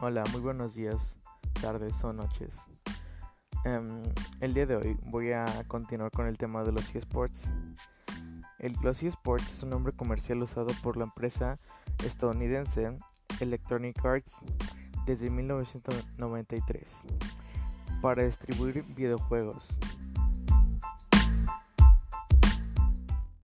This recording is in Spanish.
Hola, muy buenos días, tardes o noches. Em, el día de hoy voy a continuar con el tema de los eSports. El, los eSports es un nombre comercial usado por la empresa estadounidense Electronic Arts desde 1993 para distribuir videojuegos